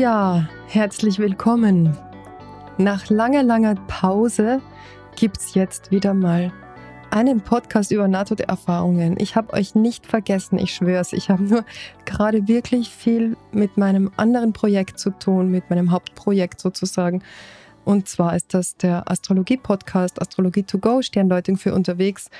Ja, herzlich willkommen. Nach langer, langer Pause gibt es jetzt wieder mal einen Podcast über Nahtoderfahrungen. Ich habe euch nicht vergessen, ich schwöre es. Ich habe nur gerade wirklich viel mit meinem anderen Projekt zu tun, mit meinem Hauptprojekt sozusagen. Und zwar ist das der Astrologie-Podcast Astrologie to Go, Sterndeutung für unterwegs.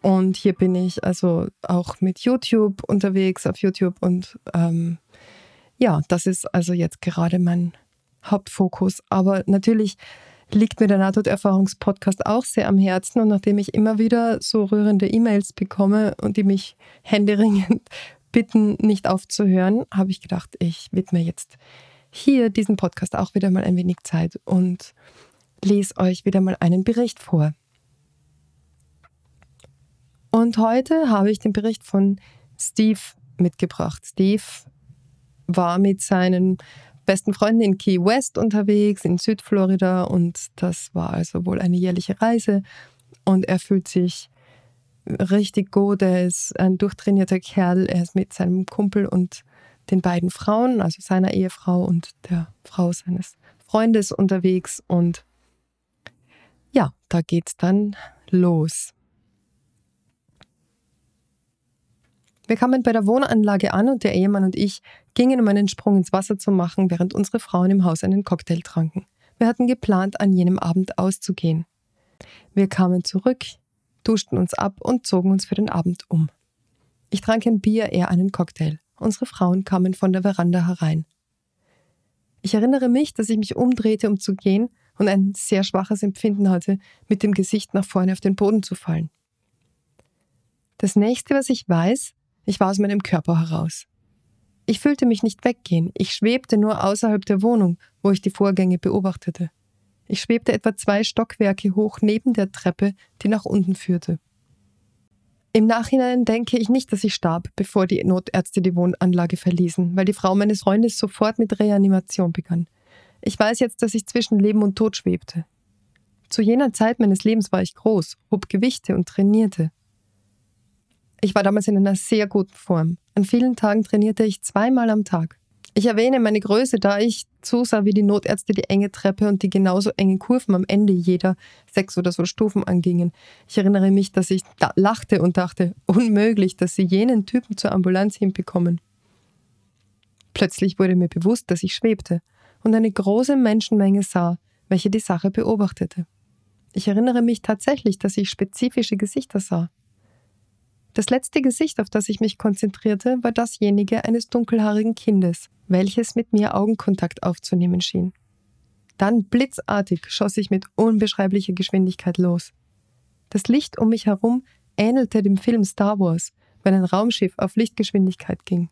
Und hier bin ich also auch mit YouTube unterwegs, auf YouTube. Und ähm, ja, das ist also jetzt gerade mein Hauptfokus. Aber natürlich liegt mir der Nahtoderfahrungspodcast auch sehr am Herzen. Und nachdem ich immer wieder so rührende E-Mails bekomme und die mich händeringend bitten, nicht aufzuhören, habe ich gedacht, ich widme jetzt hier diesen Podcast auch wieder mal ein wenig Zeit und lese euch wieder mal einen Bericht vor. Und heute habe ich den Bericht von Steve mitgebracht. Steve war mit seinen besten Freunden in Key West unterwegs, in Südflorida. Und das war also wohl eine jährliche Reise. Und er fühlt sich richtig gut. Er ist ein durchtrainierter Kerl. Er ist mit seinem Kumpel und den beiden Frauen, also seiner Ehefrau und der Frau seines Freundes unterwegs. Und ja, da geht's dann los. Wir kamen bei der Wohnanlage an und der Ehemann und ich gingen, um einen Sprung ins Wasser zu machen, während unsere Frauen im Haus einen Cocktail tranken. Wir hatten geplant, an jenem Abend auszugehen. Wir kamen zurück, duschten uns ab und zogen uns für den Abend um. Ich trank ein Bier, er einen Cocktail. Unsere Frauen kamen von der Veranda herein. Ich erinnere mich, dass ich mich umdrehte, um zu gehen und ein sehr schwaches Empfinden hatte, mit dem Gesicht nach vorne auf den Boden zu fallen. Das nächste, was ich weiß, ich war aus meinem Körper heraus. Ich fühlte mich nicht weggehen, ich schwebte nur außerhalb der Wohnung, wo ich die Vorgänge beobachtete. Ich schwebte etwa zwei Stockwerke hoch neben der Treppe, die nach unten führte. Im Nachhinein denke ich nicht, dass ich starb, bevor die Notärzte die Wohnanlage verließen, weil die Frau meines Freundes sofort mit Reanimation begann. Ich weiß jetzt, dass ich zwischen Leben und Tod schwebte. Zu jener Zeit meines Lebens war ich groß, hob Gewichte und trainierte. Ich war damals in einer sehr guten Form. An vielen Tagen trainierte ich zweimal am Tag. Ich erwähne meine Größe, da ich zusah, wie die Notärzte die enge Treppe und die genauso engen Kurven am Ende jeder sechs oder so Stufen angingen. Ich erinnere mich, dass ich da lachte und dachte, unmöglich, dass sie jenen Typen zur Ambulanz hinbekommen. Plötzlich wurde mir bewusst, dass ich schwebte und eine große Menschenmenge sah, welche die Sache beobachtete. Ich erinnere mich tatsächlich, dass ich spezifische Gesichter sah. Das letzte Gesicht, auf das ich mich konzentrierte, war dasjenige eines dunkelhaarigen Kindes, welches mit mir Augenkontakt aufzunehmen schien. Dann blitzartig schoss ich mit unbeschreiblicher Geschwindigkeit los. Das Licht um mich herum ähnelte dem Film Star Wars, wenn ein Raumschiff auf Lichtgeschwindigkeit ging.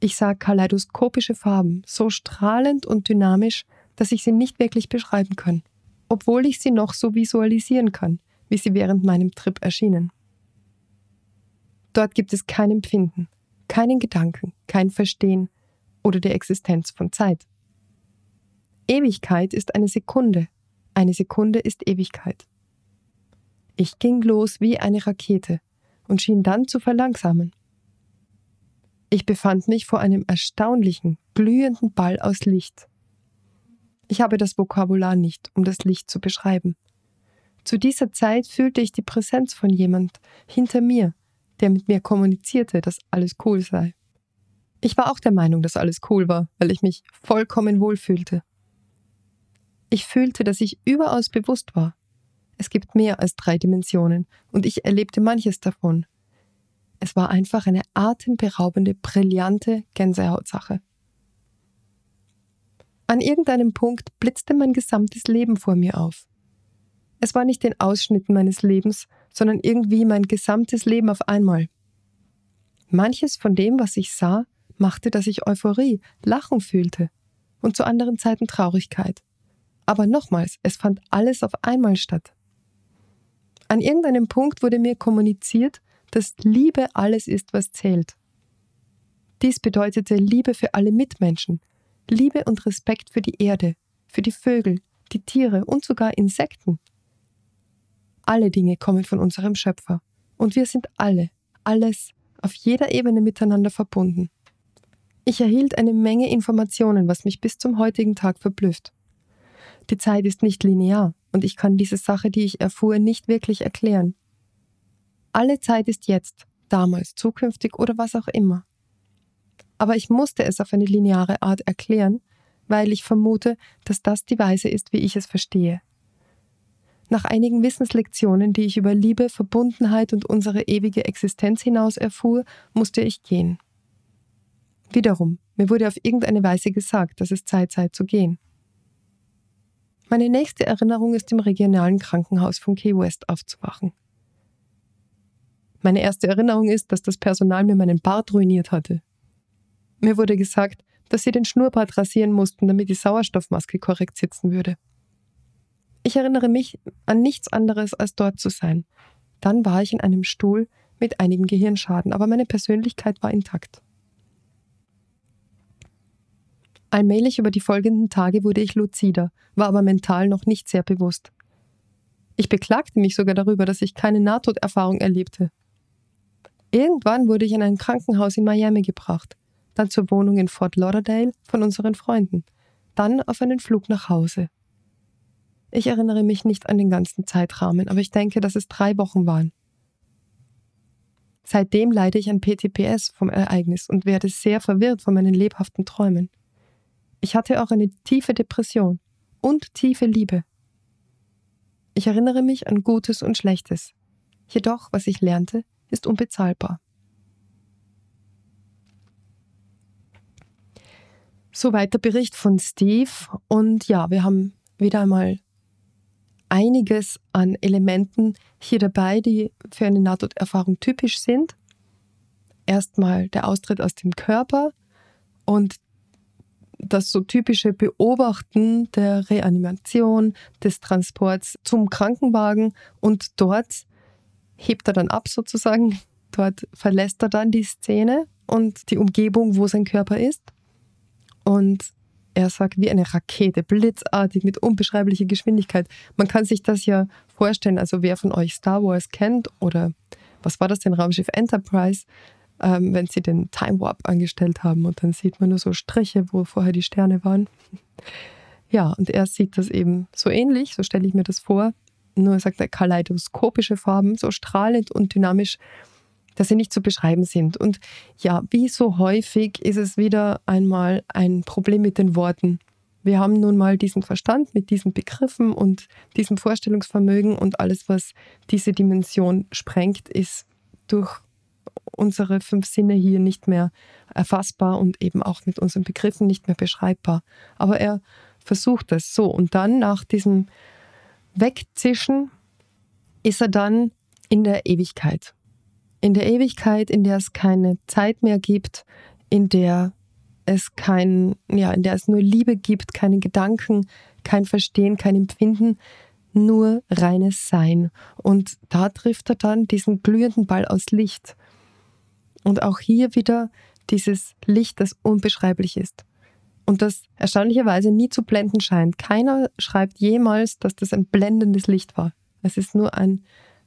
Ich sah kaleidoskopische Farben, so strahlend und dynamisch, dass ich sie nicht wirklich beschreiben kann, obwohl ich sie noch so visualisieren kann, wie sie während meinem Trip erschienen. Dort gibt es kein Empfinden, keinen Gedanken, kein Verstehen oder die Existenz von Zeit. Ewigkeit ist eine Sekunde, eine Sekunde ist Ewigkeit. Ich ging los wie eine Rakete und schien dann zu verlangsamen. Ich befand mich vor einem erstaunlichen, glühenden Ball aus Licht. Ich habe das Vokabular nicht, um das Licht zu beschreiben. Zu dieser Zeit fühlte ich die Präsenz von jemand hinter mir, der mit mir kommunizierte, dass alles cool sei. Ich war auch der Meinung, dass alles cool war, weil ich mich vollkommen wohl fühlte. Ich fühlte, dass ich überaus bewusst war. Es gibt mehr als drei Dimensionen und ich erlebte manches davon. Es war einfach eine atemberaubende, brillante Gänsehautsache. An irgendeinem Punkt blitzte mein gesamtes Leben vor mir auf. Es war nicht den Ausschnitten meines Lebens, sondern irgendwie mein gesamtes Leben auf einmal. Manches von dem, was ich sah, machte, dass ich Euphorie, Lachen fühlte und zu anderen Zeiten Traurigkeit. Aber nochmals, es fand alles auf einmal statt. An irgendeinem Punkt wurde mir kommuniziert, dass Liebe alles ist, was zählt. Dies bedeutete Liebe für alle Mitmenschen, Liebe und Respekt für die Erde, für die Vögel, die Tiere und sogar Insekten. Alle Dinge kommen von unserem Schöpfer und wir sind alle, alles, auf jeder Ebene miteinander verbunden. Ich erhielt eine Menge Informationen, was mich bis zum heutigen Tag verblüfft. Die Zeit ist nicht linear und ich kann diese Sache, die ich erfuhr, nicht wirklich erklären. Alle Zeit ist jetzt, damals, zukünftig oder was auch immer. Aber ich musste es auf eine lineare Art erklären, weil ich vermute, dass das die Weise ist, wie ich es verstehe. Nach einigen Wissenslektionen, die ich über Liebe, Verbundenheit und unsere ewige Existenz hinaus erfuhr, musste ich gehen. Wiederum, mir wurde auf irgendeine Weise gesagt, dass es Zeit sei zu gehen. Meine nächste Erinnerung ist im regionalen Krankenhaus von Key West aufzuwachen. Meine erste Erinnerung ist, dass das Personal mir meinen Bart ruiniert hatte. Mir wurde gesagt, dass sie den Schnurrbart rasieren mussten, damit die Sauerstoffmaske korrekt sitzen würde. Ich erinnere mich an nichts anderes, als dort zu sein. Dann war ich in einem Stuhl mit einigen Gehirnschaden, aber meine Persönlichkeit war intakt. Allmählich über die folgenden Tage wurde ich luzider, war aber mental noch nicht sehr bewusst. Ich beklagte mich sogar darüber, dass ich keine Nahtoderfahrung erlebte. Irgendwann wurde ich in ein Krankenhaus in Miami gebracht dann zur Wohnung in Fort Lauderdale von unseren Freunden, dann auf einen Flug nach Hause. Ich erinnere mich nicht an den ganzen Zeitrahmen, aber ich denke, dass es drei Wochen waren. Seitdem leide ich an PTPS vom Ereignis und werde sehr verwirrt von meinen lebhaften Träumen. Ich hatte auch eine tiefe Depression und tiefe Liebe. Ich erinnere mich an Gutes und Schlechtes. Jedoch, was ich lernte, ist unbezahlbar. Soweit der Bericht von Steve. Und ja, wir haben wieder einmal einiges an Elementen hier dabei, die für eine Nahtoderfahrung typisch sind. Erstmal der Austritt aus dem Körper und das so typische Beobachten der Reanimation, des Transports zum Krankenwagen und dort hebt er dann ab sozusagen. Dort verlässt er dann die Szene und die Umgebung, wo sein Körper ist. Und er sagt, wie eine Rakete, blitzartig, mit unbeschreiblicher Geschwindigkeit. Man kann sich das ja vorstellen, also wer von euch Star Wars kennt oder was war das denn, Raumschiff Enterprise, ähm, wenn sie den Time Warp angestellt haben und dann sieht man nur so Striche, wo vorher die Sterne waren. Ja, und er sieht das eben so ähnlich, so stelle ich mir das vor. Nur sagt er kaleidoskopische Farben, so strahlend und dynamisch dass sie nicht zu beschreiben sind. Und ja, wie so häufig ist es wieder einmal ein Problem mit den Worten. Wir haben nun mal diesen Verstand mit diesen Begriffen und diesem Vorstellungsvermögen und alles, was diese Dimension sprengt, ist durch unsere fünf Sinne hier nicht mehr erfassbar und eben auch mit unseren Begriffen nicht mehr beschreibbar. Aber er versucht es so. Und dann nach diesem Wegzischen ist er dann in der Ewigkeit in der Ewigkeit, in der es keine Zeit mehr gibt, in der es kein, ja, in der es nur Liebe gibt, keine Gedanken, kein Verstehen, kein Empfinden, nur reines Sein. Und da trifft er dann diesen glühenden Ball aus Licht. Und auch hier wieder dieses Licht, das unbeschreiblich ist. Und das erstaunlicherweise nie zu blenden scheint. Keiner schreibt jemals, dass das ein blendendes Licht war. Es ist nur ein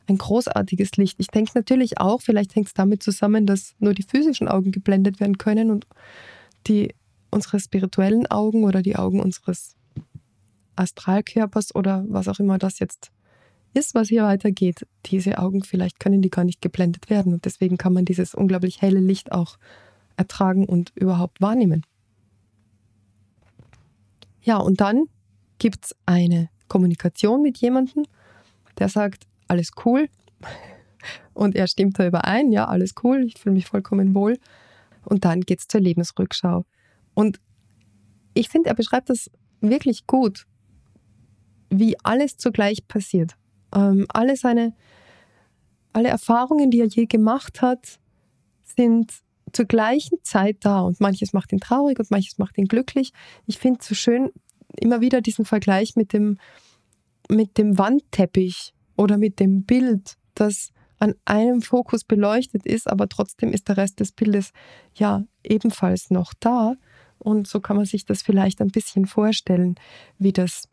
ein großartiges Licht. Ich denke natürlich auch, vielleicht hängt es damit zusammen, dass nur die physischen Augen geblendet werden können und die unsere spirituellen Augen oder die Augen unseres Astralkörpers oder was auch immer das jetzt ist, was hier weitergeht. Diese Augen vielleicht können die gar nicht geblendet werden und deswegen kann man dieses unglaublich helle Licht auch ertragen und überhaupt wahrnehmen. Ja, und dann gibt es eine Kommunikation mit jemandem, der sagt, alles cool. Und er stimmt da überein, ja, alles cool, ich fühle mich vollkommen wohl. Und dann geht es zur Lebensrückschau. Und ich finde, er beschreibt das wirklich gut. wie alles zugleich passiert. Ähm, alle seine, alle Erfahrungen, die er je gemacht hat, sind zur gleichen Zeit da und manches macht ihn traurig und manches macht ihn glücklich. Ich finde es so schön, immer wieder diesen Vergleich mit dem, mit dem Wandteppich oder mit dem Bild, das an einem Fokus beleuchtet ist, aber trotzdem ist der Rest des Bildes ja ebenfalls noch da. Und so kann man sich das vielleicht ein bisschen vorstellen, wie das,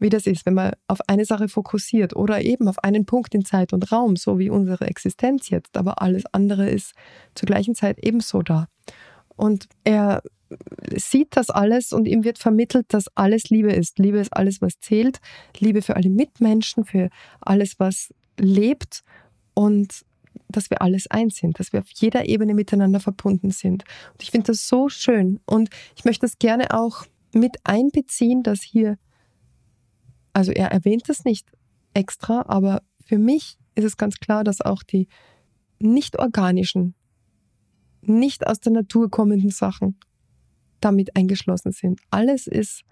wie das ist, wenn man auf eine Sache fokussiert oder eben auf einen Punkt in Zeit und Raum, so wie unsere Existenz jetzt, aber alles andere ist zur gleichen Zeit ebenso da. Und er sieht das alles und ihm wird vermittelt, dass alles Liebe ist. Liebe ist alles, was zählt. Liebe für alle Mitmenschen, für alles, was lebt und dass wir alles eins sind, dass wir auf jeder Ebene miteinander verbunden sind. Und ich finde das so schön und ich möchte das gerne auch mit einbeziehen, dass hier, also er erwähnt das nicht extra, aber für mich ist es ganz klar, dass auch die nicht organischen, nicht aus der Natur kommenden Sachen damit eingeschlossen sind. Alles ist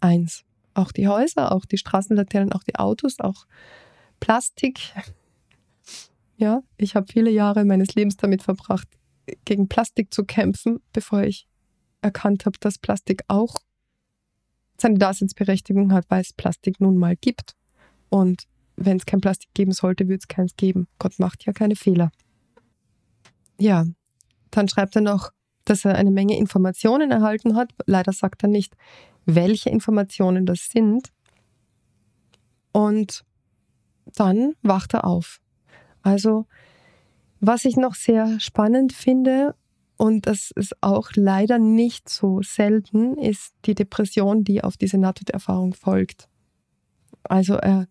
eins. Auch die Häuser, auch die Straßenlaternen, auch die Autos, auch Plastik, ja, ich habe viele Jahre meines Lebens damit verbracht, gegen Plastik zu kämpfen, bevor ich erkannt habe, dass Plastik auch seine Daseinsberechtigung hat, weil es Plastik nun mal gibt. Und wenn es kein Plastik geben sollte, würde es keins geben. Gott macht ja keine Fehler. Ja, dann schreibt er noch, dass er eine Menge Informationen erhalten hat. Leider sagt er nicht, welche Informationen das sind. Und dann wacht er auf. Also, was ich noch sehr spannend finde, und das ist auch leider nicht so selten, ist die Depression, die auf diese Nahtoderfahrung folgt. Also er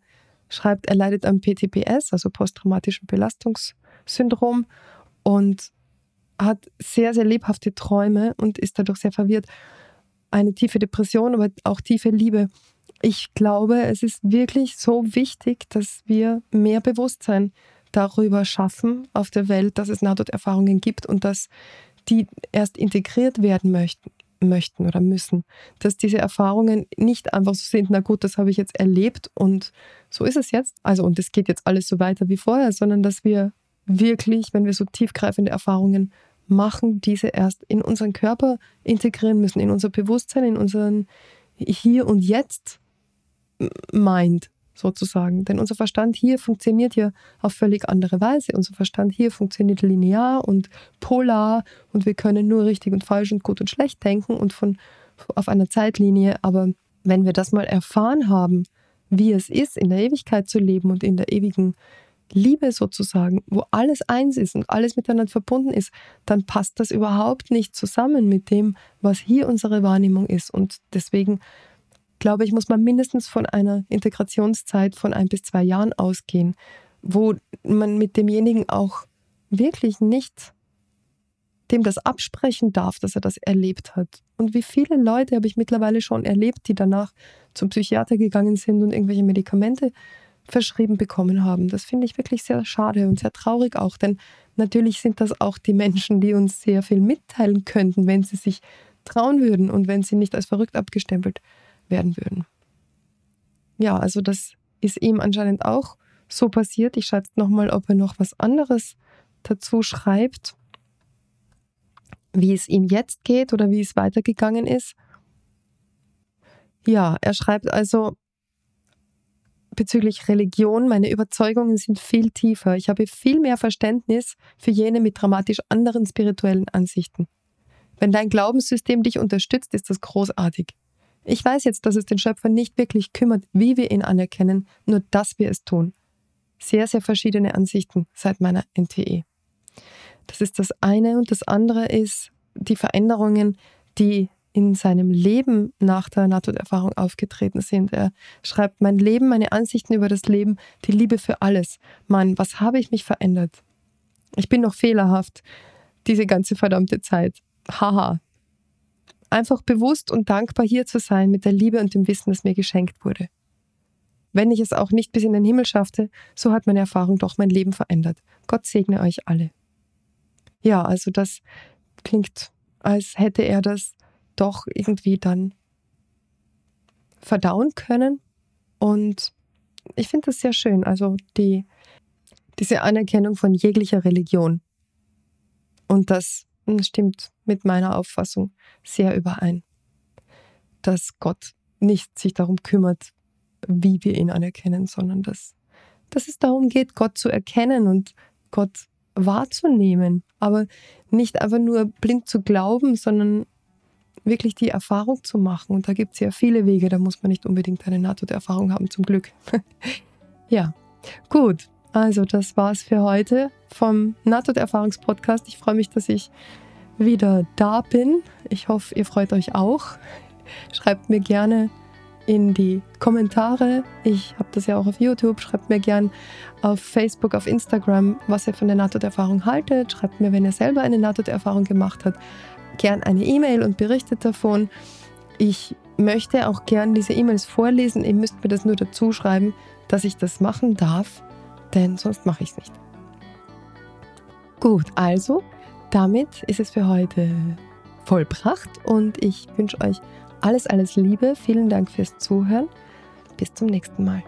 schreibt, er leidet am PTBS, also posttraumatischen Belastungssyndrom, und hat sehr, sehr lebhafte Träume und ist dadurch sehr verwirrt. Eine tiefe Depression, aber auch tiefe Liebe. Ich glaube, es ist wirklich so wichtig, dass wir mehr Bewusstsein darüber schaffen auf der Welt, dass es Nahtoderfahrungen gibt und dass die erst integriert werden möchten, möchten oder müssen. Dass diese Erfahrungen nicht einfach so sind, na gut, das habe ich jetzt erlebt und so ist es jetzt. Also und es geht jetzt alles so weiter wie vorher, sondern dass wir wirklich, wenn wir so tiefgreifende Erfahrungen machen, diese erst in unseren Körper integrieren müssen, in unser Bewusstsein, in unseren Hier und Jetzt Mind sozusagen. Denn unser Verstand hier funktioniert ja auf völlig andere Weise. Unser Verstand hier funktioniert linear und polar und wir können nur richtig und falsch und gut und schlecht denken und von auf einer Zeitlinie. Aber wenn wir das mal erfahren haben, wie es ist, in der Ewigkeit zu leben und in der ewigen Liebe sozusagen, wo alles eins ist und alles miteinander verbunden ist, dann passt das überhaupt nicht zusammen mit dem, was hier unsere Wahrnehmung ist. Und deswegen glaube ich, muss man mindestens von einer Integrationszeit von ein bis zwei Jahren ausgehen, wo man mit demjenigen auch wirklich nicht dem das absprechen darf, dass er das erlebt hat. Und wie viele Leute habe ich mittlerweile schon erlebt, die danach zum Psychiater gegangen sind und irgendwelche Medikamente verschrieben bekommen haben. Das finde ich wirklich sehr schade und sehr traurig auch, denn natürlich sind das auch die Menschen, die uns sehr viel mitteilen könnten, wenn sie sich trauen würden und wenn sie nicht als verrückt abgestempelt werden würden. Ja, also das ist ihm anscheinend auch so passiert. Ich schaue jetzt nochmal, ob er noch was anderes dazu schreibt, wie es ihm jetzt geht oder wie es weitergegangen ist. Ja, er schreibt also bezüglich Religion, meine Überzeugungen sind viel tiefer. Ich habe viel mehr Verständnis für jene mit dramatisch anderen spirituellen Ansichten. Wenn dein Glaubenssystem dich unterstützt, ist das großartig. Ich weiß jetzt, dass es den Schöpfer nicht wirklich kümmert, wie wir ihn anerkennen, nur dass wir es tun. Sehr, sehr verschiedene Ansichten seit meiner NTE. Das ist das eine und das andere ist die Veränderungen, die in seinem Leben nach der Nahtoderfahrung aufgetreten sind. Er schreibt, mein Leben, meine Ansichten über das Leben, die Liebe für alles. Mann, was habe ich mich verändert? Ich bin noch fehlerhaft, diese ganze verdammte Zeit. Haha, einfach bewusst und dankbar hier zu sein mit der Liebe und dem Wissen, das mir geschenkt wurde. Wenn ich es auch nicht bis in den Himmel schaffte, so hat meine Erfahrung doch mein Leben verändert. Gott segne euch alle. Ja, also das klingt, als hätte er das doch irgendwie dann verdauen können Und ich finde das sehr schön. Also die, diese Anerkennung von jeglicher Religion. Und das stimmt mit meiner Auffassung sehr überein. Dass Gott nicht sich darum kümmert, wie wir ihn anerkennen, sondern dass, dass es darum geht, Gott zu erkennen und Gott wahrzunehmen. Aber nicht einfach nur blind zu glauben, sondern wirklich die Erfahrung zu machen. Und da gibt es ja viele Wege, da muss man nicht unbedingt eine Nahtoderfahrung haben, zum Glück. ja, gut. Also, das war's für heute vom Nahtoderfahrungspodcast. Ich freue mich, dass ich wieder da bin. Ich hoffe, ihr freut euch auch. Schreibt mir gerne in die Kommentare. Ich habe das ja auch auf YouTube. Schreibt mir gerne auf Facebook, auf Instagram, was ihr von der Nahtoderfahrung haltet. Schreibt mir, wenn ihr selber eine Nahtoderfahrung gemacht habt, gern eine E-Mail und berichtet davon. Ich möchte auch gern diese E-Mails vorlesen. Ihr müsst mir das nur dazu schreiben, dass ich das machen darf, denn sonst mache ich es nicht. Gut, also damit ist es für heute vollbracht und ich wünsche euch alles, alles Liebe. Vielen Dank fürs Zuhören. Bis zum nächsten Mal.